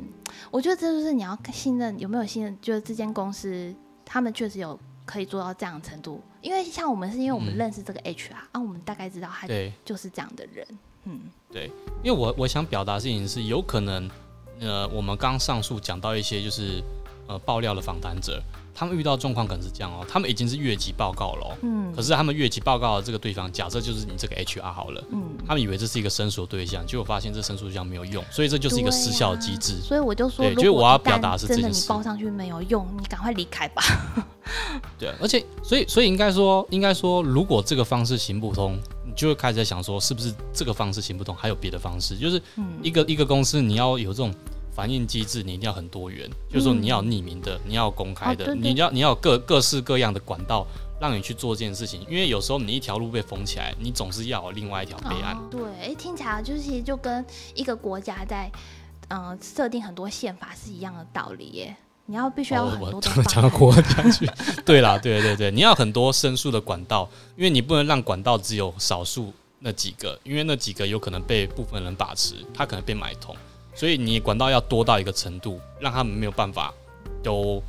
我觉得这就是你要信任有没有信任，就是这间公司他们确实有可以做到这样的程度。因为像我们是因为我们嗯认识这个 HR，、啊，我们大概知道他对。就是这样的人，嗯，对因为我我想表达的事情是，有可能，呃，我们刚上述讲到一些就是呃爆料的访谈者，他们遇到状况可能是这样哦，他们已经是越级报告了、哦，嗯可是他们越级报告的这个对方，假设就是你这个 HR 好了，嗯，他们以为这是一个申诉对象，结果发现这申诉对象没有用，所以这就是一个失效机制。所以我就说，对就是我要表达的是的你报上去没有用，你赶快离开吧。对，而且所以所以应该说，应该说，如果这个方式行不通，你就会开始在想说，是不是这个方式行不通，还有别的方式？就是嗯，一个一个公司，你要有这种反应机制，你一定要很多元，就是说你要匿名的，你要公开的，你要你要各各式各样的管道，让你去做这件事情。因为有时候你一条路被封起来，你总是要有另外一条备案。哦对，哎，听起来就是其实就跟一个国家在嗯、呃设定很多宪法是一样的道理耶。你要必须要很多的讲到方案国家去，对啦，对对对，你要很多申诉的管道，因为你不能让管道只有少数那几个，因为那几个有可能被部分人把持，他可能被买通，所以你管道要多到一个程度，让他们没有办法都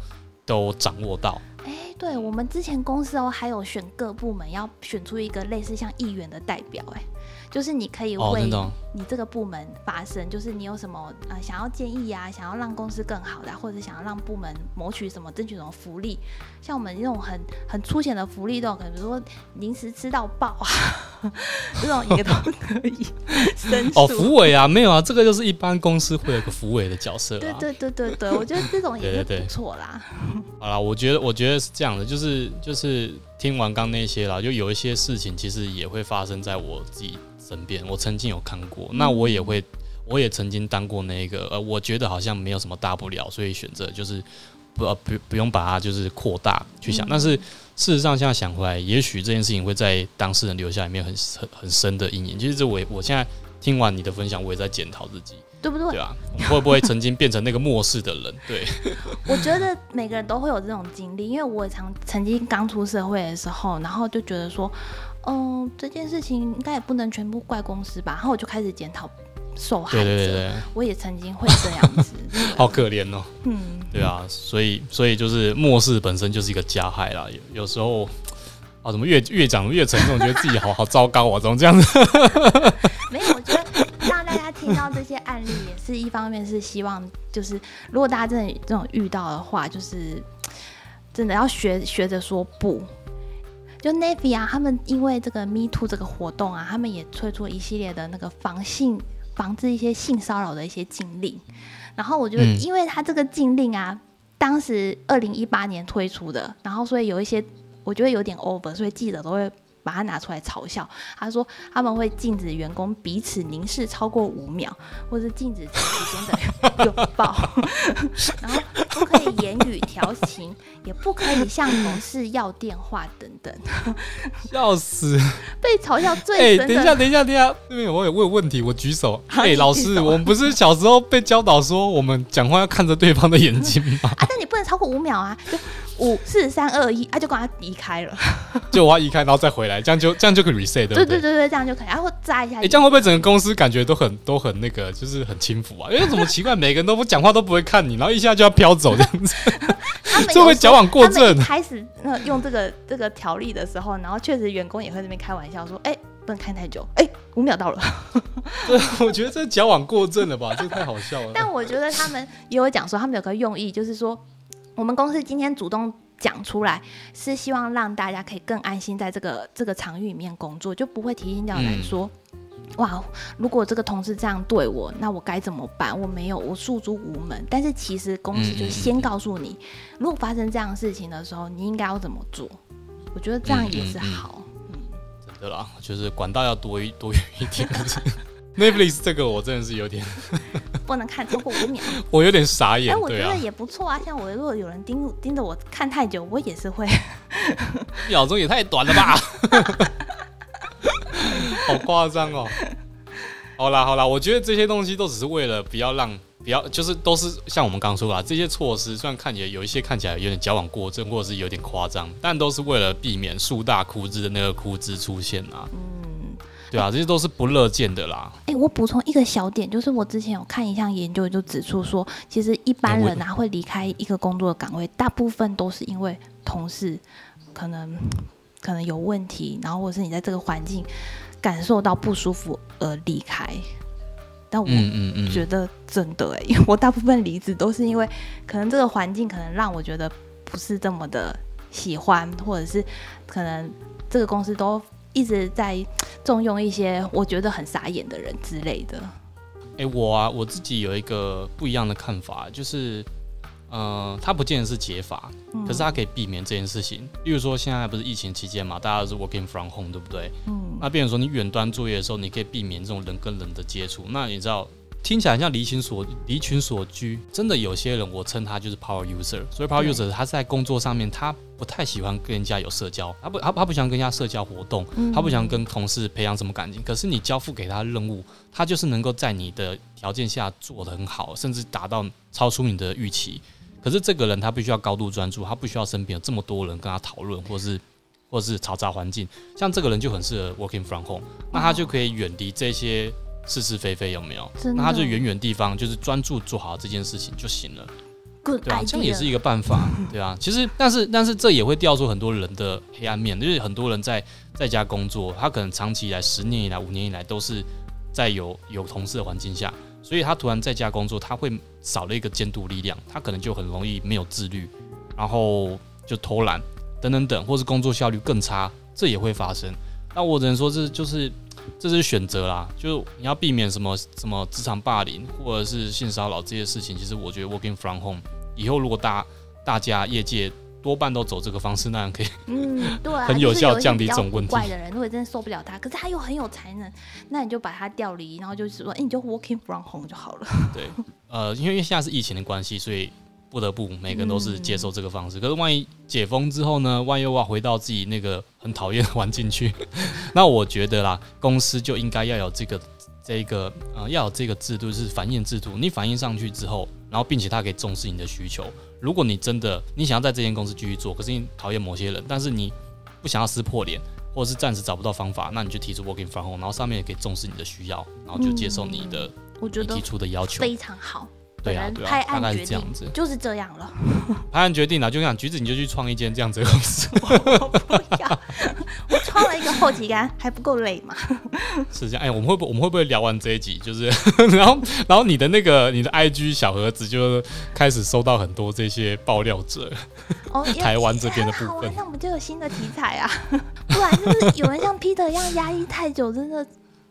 都掌握到。哎，对我们之前公司哦，还有选各部门要选出一个类似像议员的代表，哎，就是你可以哦，为你这个部门发声，就是你有什么呃想要建议啊，想要让公司更好的啊，或者想要让部门谋取什么、争取什么福利，像我们这种很很粗浅的福利都有可能，比如说零食吃到爆啊，这种也都可以 申诉。哦，福委啊，没有啊，这个就是一般公司会有个福委的角色啊。对对对对对，我觉得这种也是对对对不错啦。好啦，我觉得我觉得是这样的，就是就是听完刚那些啦，就有一些事情其实也会发生在我自己身边，我曾经有看过，那我也会，我也曾经当过那个，呃，我觉得好像没有什么大不了，所以选择就是不不不用把它就是扩大去想。嗯但是事实上，现在想回来，也许这件事情会在当事人留下里面很很很深的阴影。其实这我也我现在听完你的分享，我也在检讨自己，对不对？对啊，我 们会不会曾经变成那个漠视的人？对，我觉得每个人都会有这种经历，因为我也常曾经刚出社会的时候，然后就觉得说，嗯，这件事情应该也不能全部怪公司吧，然后我就开始检讨受害者。对对对对，我也曾经会这样子。好可怜哦。嗯，对啊，所以所以就是漠视本身就是一个加害啦。有有时候啊，怎么越越讲越沉重，觉得自己好好糟糕啊，怎么这样子？听到这些案例，也是一方面是希望，就是如果大家真的这种遇到的话，就是真的要学学着说不。就 Navy 啊，他们因为这个 Me Too 这个活动啊，他们也推出一系列的那个防性、防治一些性骚扰的一些禁令。然后我觉得，嗯因为他这个禁令啊，当时二零一八年推出的，然后所以有一些我觉得有点 over，所以记者都会把它拿出来嘲笑。他说他们会禁止员工彼此凝视超过五秒，或是禁止长时间的拥抱，然后不可以言语调情，也不可以向同事要电话等等。笑死！被嘲笑哎、最深的，等一下，等一下，等一下，这边我有我有问题，我举手。哎、老师，我们不是小时候被教导说，我们讲话要看着对方的眼睛吗？啊，但你不能超过五秒啊，就五四三二一啊，就赶快离开了。就我要移开，然后再回来，这样就这样就可以 reset，对不对？对对对对，这样就可以，然后扎一下哎、这样会不会整个公司感觉都很都很那个，就是很轻浮啊？因为怎么奇怪，每个人都不讲话都不会看你，然后一下就要飘走这样子，他们这会有他们一正。开始那用这个这个条例的时候，然后确实员工也会在那边开玩笑说，哎、不能看太久，哎、五秒到了。对，我觉得这矫枉过正了吧？这太好笑了。但我觉得他们也有讲说，他们有个用意，就是说我们公司今天主动讲出来，是希望让大家可以更安心在这个这个场域里面工作，就不会提心吊胆嗯说。哇，如果这个同事这样对我，那我该怎么办？我没有，我诉诸无门。但是其实公司就先告诉你，如果发生这样的事情的时候，你应该要怎么做。我觉得这样也是嗯嗯。真的啦，就是管道要多一多元一点。Netflix 这个我真的是有点 不能看超过五秒。我有点傻哎、眼。对啊我觉得，也不错啊。像我如果有人盯盯着我看太久，我也是会。一秒钟也太短了吧？好夸张哦！好啦好啦，我觉得这些东西都只是为了不要让不要，就是都是像我们刚刚说的啊，这些措施虽然看起来有一些看起来有点矫枉过正，或者是有点夸张，但都是为了避免树大枯枝的那个枯枝出现啊。嗯，对啊，这些都是不乐见的啦。哎、我补充一个小点，就是我之前有看一项研究，就指出说，其实一般人啊会离开一个工作的岗位，大部分都是因为同事可能可能有问题，然后或者是你在这个环境感受到不舒服而离开。但我觉得真的哎、因为我大部分离职都是因为可能这个环境可能让我觉得不是这么的喜欢，或者是可能这个公司都一直在重用一些我觉得很傻眼的人之类的。哎、我啊，我自己有一个不一样的看法，就是，呃，它不见得是解法，嗯可是它可以避免这件事情。例如说，现在不是疫情期间嘛，大家都是 working from home，对不对？嗯那变成说，你远端作业的时候，你可以避免这种人跟人的接触。那你知道，听起来像离群所离群所居，真的有些人，我称他就是 power user。所以 power user 他在工作上面，他不太喜欢跟人家有社交，他不他他不喜欢跟人家社交活动，嗯他不想跟同事培养什么感情，可是你交付给他的任务，他就是能够在你的条件下做得很好，甚至达到超出你的预期。可是这个人他必须要高度专注，他不需要身边有这么多人跟他讨论，或是或是嘈杂环境。像这个人就很适合 working from home，那他就可以远离这些是是非非，有没有？那他就远远地方，就是专注做好这件事情就行了。对啊，这样也是。一个办法，对啊。其实，但是但是这也会调出很多人的黑暗面，就是很多人在在家工作，他可能长期以来、十年以来、五年以来都是在有有同事的环境下，所以他突然在家工作，他会少了一个监督力量，他可能就很容易没有自律，然后就偷懒等等等，或是工作效率更差，这也会发生。那我只能说，这就是这是选择啦，就你要避免什么什么职场霸凌或者是性骚扰这些事情。其实我觉得 working from home 以后如果大大家业界多半都走这个方式，那样可以。嗯，对啊，很有效降低这种问题怪的人，如果真的受不了他，可是他又很有才能，那你就把他调离，然后就是说，哎、你就 working from home 就好了。对，呃，因为现在是疫情的关系，所以不得不每个人都是接受这个方式。可是万一解封之后呢？万一又要回到自己那个很讨厌的环境去，那我觉得啦，公司就应该要有这个这个呃要有这个制度，是反映制度。你反映上去之后，然后并且他可以重视你的需求。如果你真的你想要在这间公司继续做，可是你讨厌某些人，但是你不想要撕破脸，或者是暂时找不到方法，那你就提出 working from home，然后上面也可以重视你的需要，然后就接受你的我觉得你提出的要求。非常好。对啊，拍大概案决定是这样子。就是这样了。拍案决定了，就想橘子你就去创一间这样子的公司，我不要，我创了一个后旗杆，还不够累吗？是这样。哎，我们会不我们会不会聊完这一集，就是然后然后你的那个你的 IG 小盒子就开始收到很多这些爆料者，哦，台湾这边的部分那我们就有新的题材啊。不然就是有人像 Peter 一样压抑太久，真的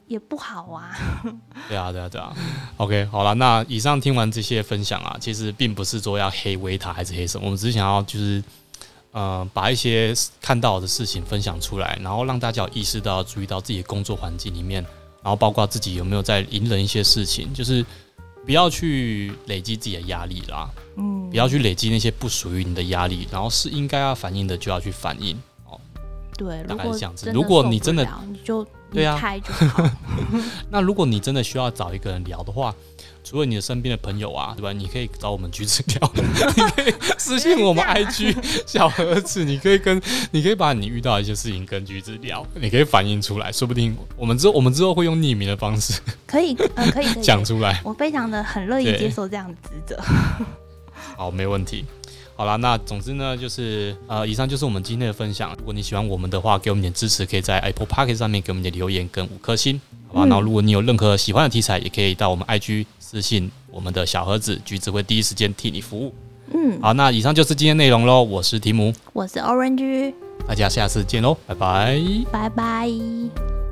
也不好啊。对啊，对啊，对啊。OK，好了，那以上听完这些分享啊，其实并不是说要黑维塔还是黑什么，我们只是想要就是呃把一些看到的事情分享出来，然后让大家有意识到、注意到自己的工作环境里面，然后包括自己有没有在隐忍一些事情，就是不要去累积自己的压力啦，嗯不要去累积那些不属于你的压力，然后是应该要反映的就要去反映。对，大概如果是这样子如果你真的你就离对啊开就好。那如果你真的需要找一个人聊的话，除了你的身边的朋友啊，对吧？你可以找我们橘子聊，你可以私信我们 IG 小盒子，你可以跟你可以把你遇到的一些事情跟橘子聊，你可以反映出来，说不定我们之后我们之后会用匿名的方式可以，呃，可以，讲出来。我非常的很乐意接受这样的职责。好，没问题。好啦，那总之呢，就是呃，以上就是我们今天的分享。如果你喜欢我们的话，给我们点支持，可以在 Apple p o c k e t 上面给我们点留言跟五颗星，好吧？嗯然后如果你有任何喜欢的题材，也可以到我们 IG 私信我们的小盒子，橘子会第一时间替你服务。嗯，好，那以上就是今天内容喽。我是提姆，我是 Orange，大家下次见喽，拜拜。拜拜。